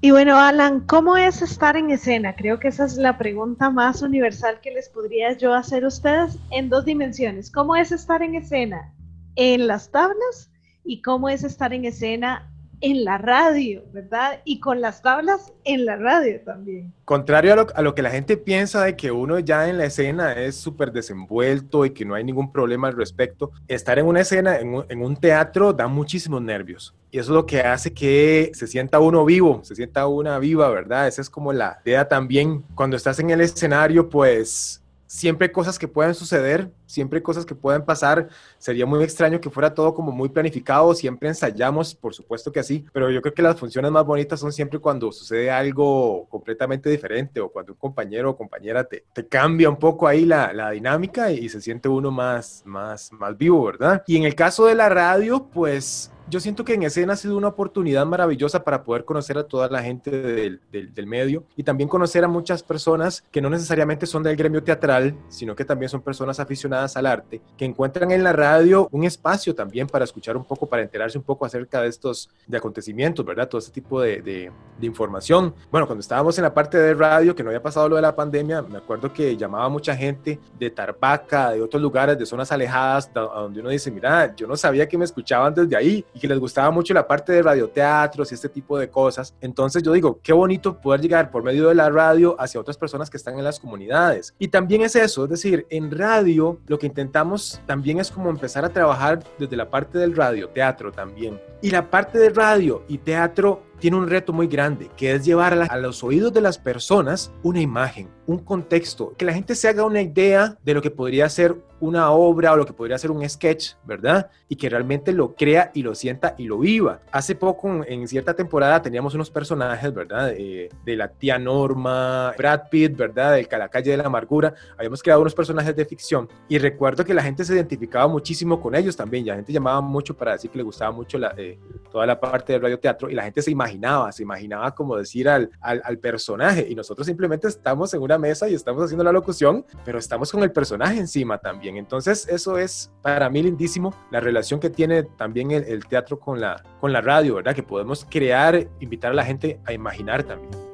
Y bueno, Alan, ¿cómo es estar en escena? Creo que esa es la pregunta más universal que les podría yo hacer a ustedes en dos dimensiones. ¿Cómo es estar en escena en las tablas y cómo es estar en escena en la radio, ¿verdad? Y con las tablas en la radio también. Contrario a lo, que la gente piensa de que uno ya en la escena es súper desenvuelto y que no hay ningún problema al respecto, estar en una escena, en un, en un teatro, da muchísimos nervios. Y eso es lo que hace que se sienta uno vivo, se sienta una viva, ¿verdad? Esa es como la idea también. Cuando estás en el escenario, pues siempre cosas que pueden suceder, siempre cosas que pueden pasar. Sería muy extraño que fuera todo como muy planificado, siempre ensayamos, por supuesto que así, pero yo creo que las funciones más bonitas son siempre cuando sucede algo completamente diferente o cuando un compañero o compañera te, te cambia un poco ahí la, la, dinámica y se siente uno más, más, más vivo, ¿verdad? Y en el caso de la radio, pues yo siento que en escena ha sido una oportunidad maravillosa para poder conocer a toda la gente del, del, medio y también conocer a muchas personas que no necesariamente son del gremio teatral, sino que también son personas aficionadas al arte, que encuentran en la radio un espacio también para escuchar un poco, para enterarse un poco acerca de estos de acontecimientos, ¿verdad? Todo este tipo de, de, de información. Bueno, cuando estábamos en la parte de radio, que no había pasado lo de la pandemia, me acuerdo que llamaba mucha gente de Tarbaca, de otros lugares, de zonas alejadas, donde uno dice, mira, yo no sabía que me escuchaban desde ahí que les gustaba mucho la parte de radioteatros y este tipo de cosas. Entonces yo digo, qué bonito poder llegar por medio de la radio hacia otras personas que están en las comunidades. Y también es eso, es decir, en radio lo que intentamos también es como empezar a trabajar desde la parte del radioteatro también. Y la parte de radio y teatro tiene un reto muy grande, que es llevar a, los oídos de las personas una imagen, un contexto, que la gente se haga una idea de lo que podría ser una obra o lo que podría ser un sketch, ¿verdad? Y que realmente lo crea y lo sienta y lo viva. Hace poco, en cierta temporada, teníamos unos personajes, ¿verdad? de la tía Norma, Brad Pitt, ¿verdad? De la calle de la amargura. Habíamos creado unos personajes de ficción y recuerdo que la gente se identificaba muchísimo con ellos también. Y la gente llamaba mucho para decir que le gustaba mucho la, eh, toda la parte del radioteatro y la gente se imaginaba, se imaginaba como decir al, al, al, personaje y nosotros simplemente estamos en una mesa y estamos haciendo la locución, pero estamos con el personaje encima también. Entonces eso es para mí lindísimo, la relación que tiene también el, el teatro con la, con la radio, ¿verdad? Que podemos crear, invitar a la gente a imaginar también.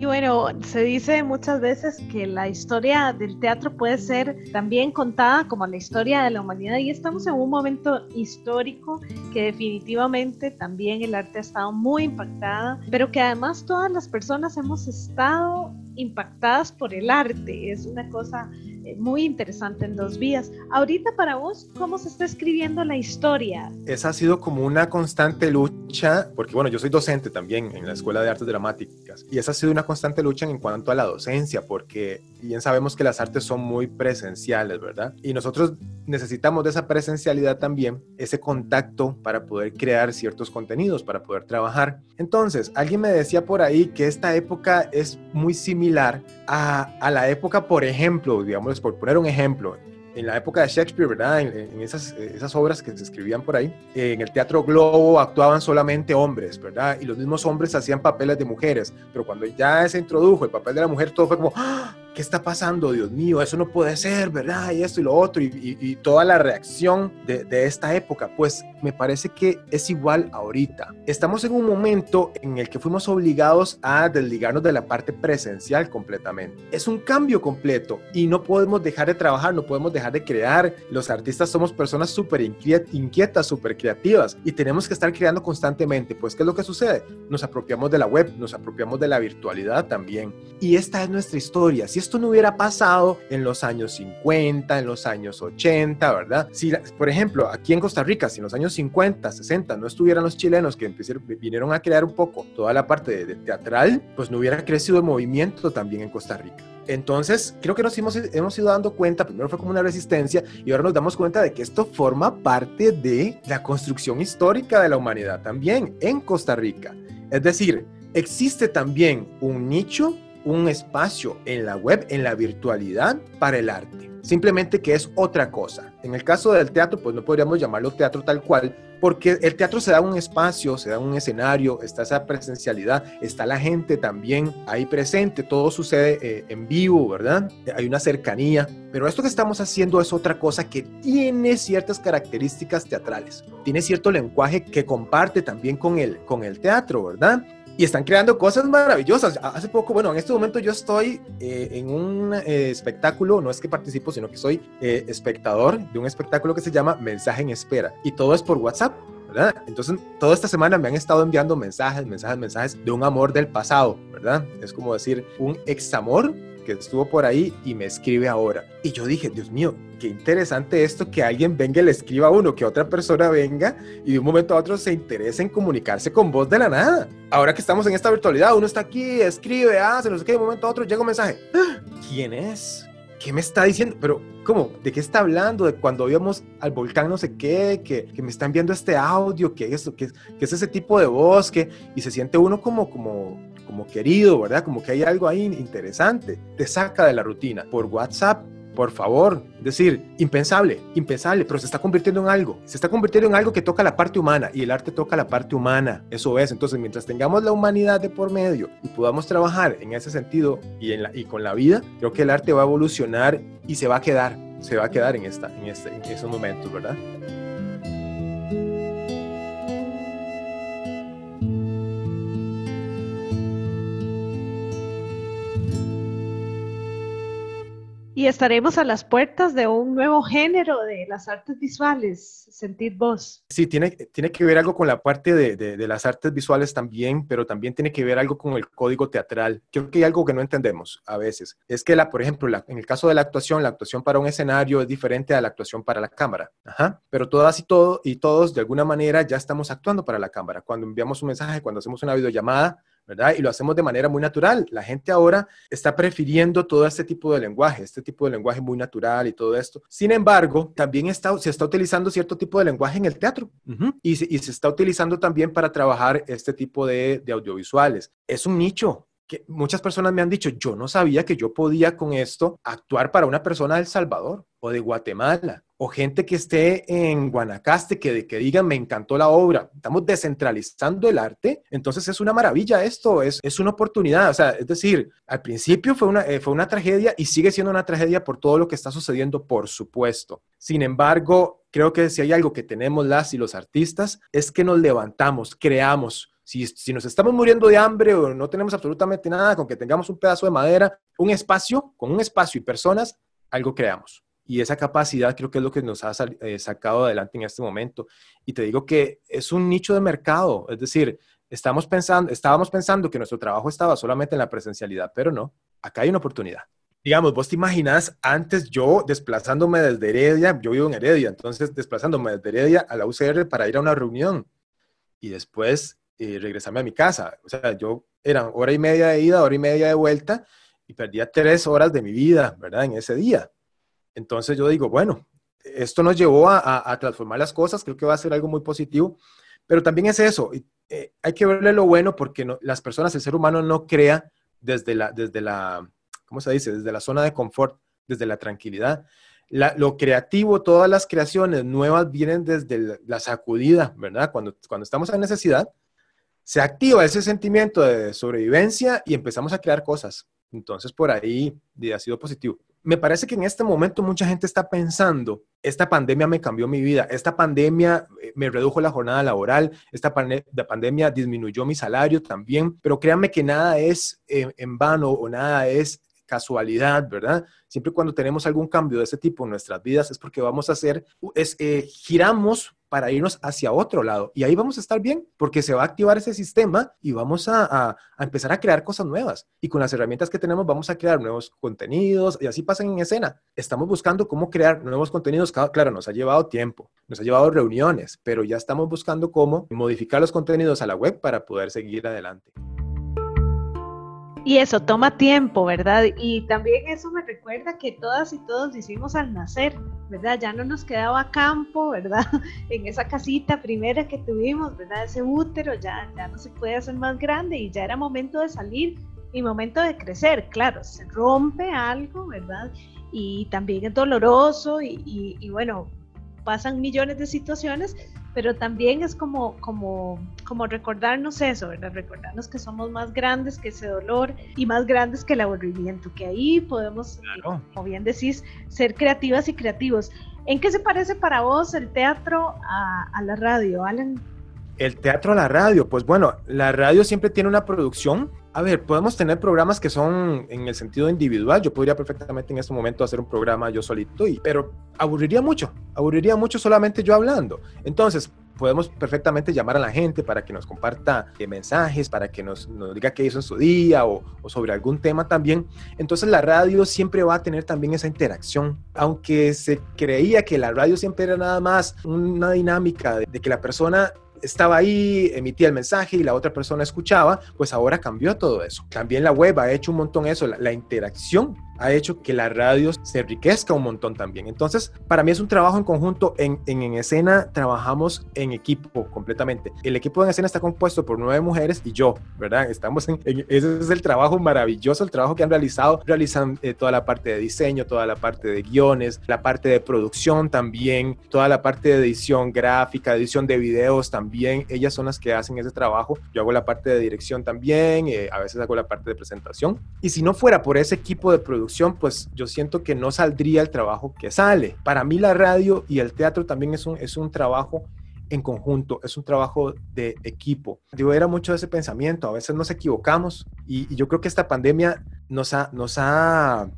Y bueno, se dice muchas veces que la historia del teatro puede ser también contada como la historia de la humanidad y estamos en un momento histórico que definitivamente también el arte ha estado muy impactada, pero que además todas las personas hemos estado impactadas por el arte. Es una cosa muy interesante en dos vías. Ahorita para vos, ¿cómo se está escribiendo la historia? Esa ha sido como una constante lucha, porque bueno, yo soy docente también en la Escuela de Artes Dramáticas, y esa ha sido una constante lucha en cuanto a la docencia, porque bien sabemos que las artes son muy presenciales, ¿verdad? Y nosotros necesitamos de esa presencialidad también, ese contacto para poder crear ciertos contenidos, para poder trabajar. Entonces, alguien me decía por ahí que esta época es muy similar a, a la época, por ejemplo, digamos, por poner un ejemplo, en la época de Shakespeare, ¿verdad? En, esas, esas, obras que se escribían por ahí, en el Teatro Globo actuaban solamente hombres, ¿verdad? Y los mismos hombres hacían papeles de mujeres, pero cuando ya se introdujo el papel de la mujer, todo fue como, ¡Ah! ¿Qué está pasando? Dios mío, eso no puede ser, ¿verdad? Y esto y lo otro, y, y, toda la reacción de, de, esta época, pues me parece que es igual ahorita. Estamos en un momento en el que fuimos obligados a desligarnos de la parte presencial completamente. Es un cambio completo y no podemos dejar de trabajar, no podemos dejar de crear. Los artistas somos personas súper inquietas, súper creativas y tenemos que estar creando constantemente. Pues, ¿qué es lo que sucede? Nos apropiamos de la web, nos apropiamos de la virtualidad también. Y esta es nuestra historia. Si esto no hubiera pasado en los años 50, en los años 80, ¿verdad? Si, por ejemplo, aquí en Costa Rica, si en los años 50, 60 no estuvieran los chilenos que vinieron a crear un poco toda la parte de teatral, pues no hubiera crecido el movimiento también en Costa Rica. Entonces, creo que nos hemos, hemos ido dando cuenta, primero fue como una resistencia y ahora nos damos cuenta de que esto forma parte de la construcción histórica de la humanidad también en Costa Rica. Es decir, existe también un nicho un espacio en la web, en la virtualidad para el arte. Simplemente que es otra cosa. En el caso del teatro, pues no podríamos llamarlo teatro tal cual, porque el teatro se da un espacio, se da un escenario, está esa presencialidad, está la gente también ahí presente, todo sucede eh, en vivo, ¿verdad? Hay una cercanía, pero esto que estamos haciendo es otra cosa que tiene ciertas características teatrales, tiene cierto lenguaje que comparte también con el, con el teatro, ¿verdad? Y están creando cosas maravillosas. Hace poco, bueno, en este momento yo estoy eh, en un eh, espectáculo, no es que participo, sino que soy eh, espectador de un espectáculo que se llama Mensaje en Espera y todo es por WhatsApp. ¿verdad? Entonces, toda esta semana me han estado enviando mensajes, mensajes, mensajes de un amor del pasado, ¿verdad? Es como decir, un examor que estuvo por ahí y me escribe ahora. Y yo dije, Dios mío, qué interesante esto que alguien venga y le escriba a uno, que otra persona venga y de un momento a otro se interese en comunicarse con vos de la nada. Ahora que estamos en esta virtualidad, uno está aquí, escribe, hace, no sé qué, de un momento a otro llega un mensaje. ¡Ah! ¿Quién es? ¿Qué me está diciendo? Pero, ¿cómo? ¿De qué está hablando? De cuando íbamos al volcán no sé qué, que, que me está enviando este audio, que es, que, que es ese tipo de voz, que, y se siente uno como, como, como querido, ¿verdad? Como que hay algo ahí interesante. Te saca de la rutina. Por WhatsApp por favor, es decir, impensable, impensable, pero se está convirtiendo en algo, se está convirtiendo en algo que toca la parte humana y el arte toca la parte humana, eso es, entonces mientras tengamos la humanidad de por medio y podamos trabajar en ese sentido y, en la, y con la vida, creo que el arte va a evolucionar y se va a quedar, se va a quedar en, esta, en, este, en esos momentos, ¿verdad? Y estaremos a las puertas de un nuevo género de las artes visuales, sentir voz. Sí, tiene, tiene que ver algo con la parte de, de, las artes visuales también, pero también tiene que ver algo con el código teatral. Creo que hay algo que no entendemos a veces. Es que, la, por ejemplo, la, en el caso de la actuación, la actuación para un escenario es diferente a la actuación para la cámara. Ajá. Pero todas y, todo, y todos, de alguna manera, ya estamos actuando para la cámara. Cuando enviamos un mensaje, cuando hacemos una videollamada, ¿verdad? Y lo hacemos de manera muy natural. La gente ahora está prefiriendo todo este tipo de lenguaje, este tipo de lenguaje muy natural y todo esto. Sin embargo, también está, se está utilizando cierto tipo de lenguaje en el teatro y, se, y, se, está utilizando también para trabajar este tipo de, de audiovisuales. Es un nicho, que muchas personas me han dicho, yo no sabía que yo podía con esto actuar para una persona de El Salvador o de Guatemala o gente que esté en Guanacaste que, que digan, me encantó la obra. Estamos descentralizando el arte, entonces es una maravilla esto, es, es una oportunidad. O sea, es decir, al principio fue una, eh, fue una tragedia y sigue siendo una tragedia por todo lo que está sucediendo, por supuesto. Sin embargo, creo que si hay algo que tenemos las y los artistas, es que nos levantamos, creamos, si, si, nos estamos muriendo de hambre o no tenemos absolutamente nada, con que tengamos un pedazo de madera, un espacio, con un espacio y personas, algo creamos y esa capacidad creo que es lo que nos ha eh, sacado adelante en este momento. Y te digo que es un nicho de mercado, es decir, estamos pensando, estábamos pensando que nuestro trabajo estaba solamente en la presencialidad, pero no, acá hay una oportunidad. Digamos, vos te imaginas antes yo desplazándome desde Heredia, yo vivo en Heredia, entonces desplazándome desde Heredia a la UCR para ir a una reunión y después eh, regresarme a mi casa. O sea, yo era hora y media de ida, hora y media de vuelta y perdía tres horas de mi vida, ¿verdad? En ese día. Entonces yo digo, bueno, esto nos llevó a, transformar las cosas, creo que va a ser algo muy positivo, pero también es eso, eh, hay que verle lo bueno porque las personas, el ser humano no crea desde la, desde la, ¿cómo se dice? Desde la zona de confort, desde la tranquilidad. lo creativo, todas las creaciones nuevas vienen desde la, sacudida, ¿verdad? Cuando, cuando estamos en necesidad, se activa ese sentimiento de sobrevivencia y empezamos a crear cosas. Entonces, por ahí ha sido positivo me parece que en este momento mucha gente está pensando, esta pandemia me cambió mi vida, esta pandemia eh, me redujo la jornada laboral, esta pandemia disminuyó mi salario también, pero créanme que nada es eh, en vano o nada es casualidad, ¿verdad? Siempre cuando tenemos algún cambio de ese tipo en nuestras vidas es porque vamos a hacer, es, eh, giramos para irnos hacia otro lado. Y ahí vamos a estar bien, porque se va a activar ese sistema y vamos a, empezar a crear cosas nuevas. Y con las herramientas que tenemos vamos a crear nuevos contenidos y así pasan en escena. Estamos buscando cómo crear nuevos contenidos. Claro, nos ha llevado tiempo, nos ha llevado reuniones, pero ya estamos buscando cómo modificar los contenidos a la web para poder seguir adelante. Y eso toma tiempo, ¿verdad? Y también eso me recuerda que todas y todos hicimos al nacer, ¿verdad? Ya no nos quedaba campo, ¿verdad? En esa casita primera que tuvimos, ¿verdad? Ese útero ya, ya no se puede hacer más grande y ya era momento de salir y momento de crecer. Claro, se rompe algo, ¿verdad? Y también es doloroso y, y, y bueno, pasan millones de situaciones, pero también es como, como, como recordarnos eso, ¿verdad? Recordarnos que somos más grandes que ese dolor y más grandes que el aburrimiento, que ahí podemos, como bien decís, ser creativas y creativos. ¿En qué se parece para vos el teatro a, a la radio, Alan? El teatro a la radio, pues bueno, la radio siempre tiene una producción a ver, podemos tener programas que son en el sentido individual. Yo podría perfectamente en este momento hacer un programa yo solito, y, pero aburriría mucho, aburriría mucho solamente yo hablando. Entonces, podemos perfectamente llamar a la gente para que nos comparta eh, mensajes, para que nos, nos, diga qué hizo en su día o, o, sobre algún tema también. Entonces la radio siempre va a tener también esa interacción. Aunque se creía que la radio siempre era nada más una dinámica de, de que la persona estaba ahí, emitía el mensaje y la otra persona escuchaba, pues ahora cambió todo eso. También la web ha hecho un montón eso, la, la interacción ha hecho que la radio se enriquezca un montón también. Entonces, para mí es un trabajo en conjunto. En, en, en, escena trabajamos en equipo completamente. El equipo en escena está compuesto por nueve mujeres y yo, ¿verdad? Estamos en, en ese es el trabajo maravilloso, el trabajo que han realizado. Realizan eh, toda la parte de diseño, toda la parte de guiones, la parte de producción también, toda la parte de edición gráfica, edición de videos también. Ellas son las que hacen ese trabajo. Yo hago la parte de dirección también, eh, a veces hago la parte de presentación. Y si no fuera por ese equipo de producción, pues yo siento que no saldría el trabajo que sale. Para mí la radio y el teatro también es un, es un trabajo en conjunto, es un trabajo de equipo. Yo era mucho de ese pensamiento, a veces nos equivocamos y, y yo creo que esta pandemia nos ha, nos, ha,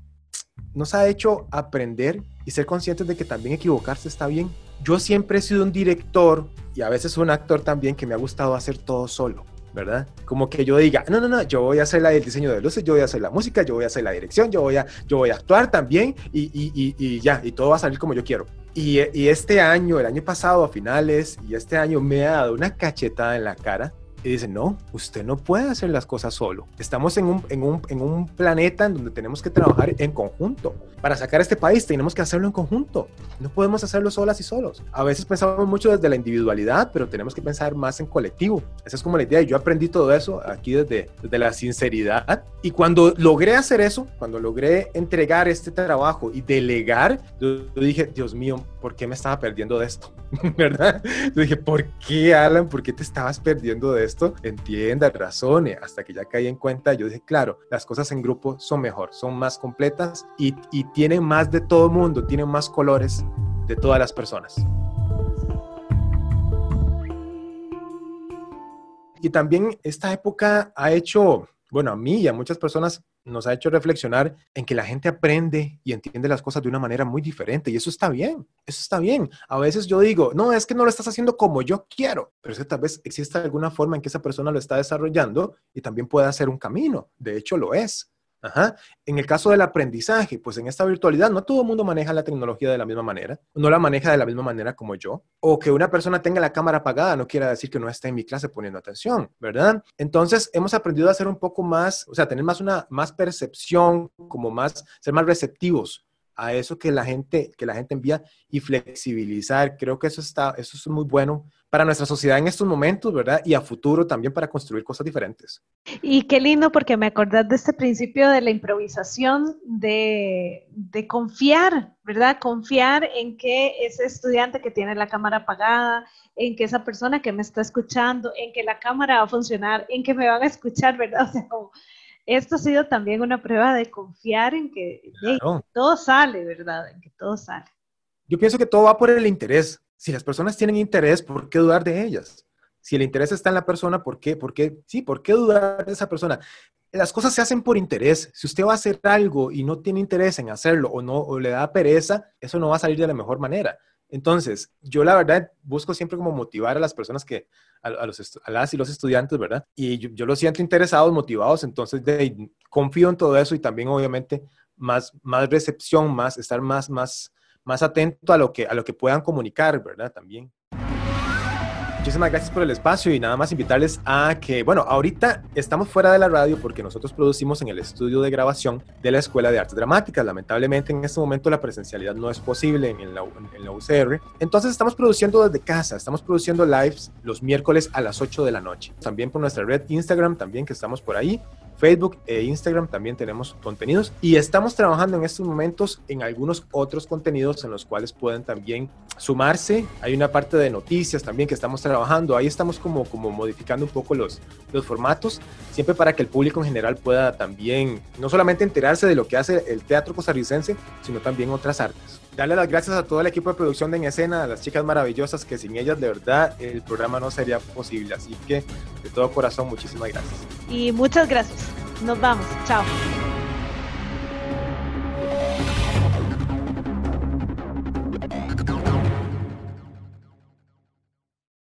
nos ha hecho aprender y ser conscientes de que también equivocarse está bien. Yo siempre he sido un director y a veces un actor también que me ha gustado hacer todo solo. ¿Verdad? Como que yo diga, no, no, no, yo voy a hacer el diseño de luces, yo voy a hacer la música, yo voy a hacer la dirección, yo voy a, yo voy a actuar también y, y, y, y ya, y todo va a salir como yo quiero. Y este año, el año pasado a finales, y este año me ha dado una cachetada en la cara y dice, no, usted no puede hacer las cosas solo. Estamos en un, en, un, en un planeta en donde tenemos que trabajar en conjunto. Para sacar este país tenemos que hacerlo en conjunto. No podemos hacerlo solas y solos. A veces pensamos mucho desde la individualidad, pero tenemos que pensar más en colectivo. Esa es como la idea. Yo aprendí todo eso aquí desde, desde la sinceridad. Y cuando logré hacer eso, cuando logré entregar este trabajo y delegar, yo dije, Dios mío, ¿por qué me estaba perdiendo de esto? ¿Verdad? Yo dije, ¿por qué, Alan? ¿Por qué te estabas perdiendo de esto? Entienda, razone. Hasta que ya caí en cuenta, yo dije, claro, las cosas en grupo son mejor, son más completas y, y tienen más de todo mundo, tienen más colores de todas las personas. Y también esta época ha hecho, bueno, a mí y a muchas personas nos ha hecho reflexionar en que la gente aprende y entiende las cosas de una manera muy diferente y eso está bien, eso está bien. A veces yo digo, no, es que no lo estás haciendo como yo quiero, pero es que tal vez existe alguna forma en que esa persona lo está desarrollando y también puede hacer un camino. De hecho, lo es. Ajá. En el caso del aprendizaje, pues en esta virtualidad no todo el mundo maneja la tecnología de la misma manera, no la maneja de la misma manera como yo, o que una persona tenga la cámara apagada no quiere decir que no esté en mi clase poniendo atención, ¿verdad? Entonces hemos aprendido a ser un poco más, o sea, tener más una más percepción, como más ser más receptivos a eso que la gente que la gente envía y flexibilizar. Creo que eso está eso es muy bueno para nuestra sociedad en estos momentos, ¿verdad? Y a futuro también para construir cosas diferentes. Y qué lindo porque me acordás de este principio de la improvisación, de, de confiar, ¿verdad? Confiar en que ese estudiante que tiene la cámara apagada, en que esa persona que me está escuchando, en que la cámara va a funcionar, en que me van a escuchar, ¿verdad? O sea, como, esto ha sido también una prueba de confiar en que claro. hey, todo sale, ¿verdad? En que todo sale. Yo pienso que todo va por el interés. Si las personas tienen interés, ¿por qué dudar de ellas? Si el interés está en la persona, ¿por qué? ¿Por qué? Sí, ¿por qué dudar de esa persona? Las cosas se hacen por interés. Si usted va a hacer algo y no tiene interés en hacerlo o no o le da pereza, eso no va a salir de la mejor manera. Entonces, yo la verdad busco siempre como motivar a las personas que, a, los, a las y los estudiantes, ¿verdad? Y yo, yo los siento interesados, motivados, entonces de, confío en todo eso y también obviamente más, más recepción, más, estar más, más, más atento a lo que, a lo que puedan comunicar, ¿verdad? También. Muchísimas gracias por el espacio y nada más invitarles a que, bueno, ahorita estamos fuera de la radio porque nosotros producimos en el estudio de grabación de la Escuela de Artes Dramáticas. Lamentablemente en este momento la presencialidad no es posible en la, UCR. Entonces estamos produciendo desde casa, estamos produciendo lives los miércoles a las 8 de la noche. También por nuestra red Instagram, también que estamos por ahí. Facebook e Instagram también tenemos contenidos y estamos trabajando en estos momentos en algunos otros contenidos en los cuales pueden también sumarse. Hay una parte de noticias también que estamos trabajando. Ahí estamos como, como modificando un poco los, los formatos, siempre para que el público en general pueda también no solamente enterarse de lo que hace el teatro costarricense, sino también otras artes. Darle las gracias a todo el equipo de producción de En Escena, a las chicas maravillosas que sin ellas de verdad el programa no sería posible. Así que de todo corazón, muchísimas gracias. Y muchas gracias. Nos vamos. Chao.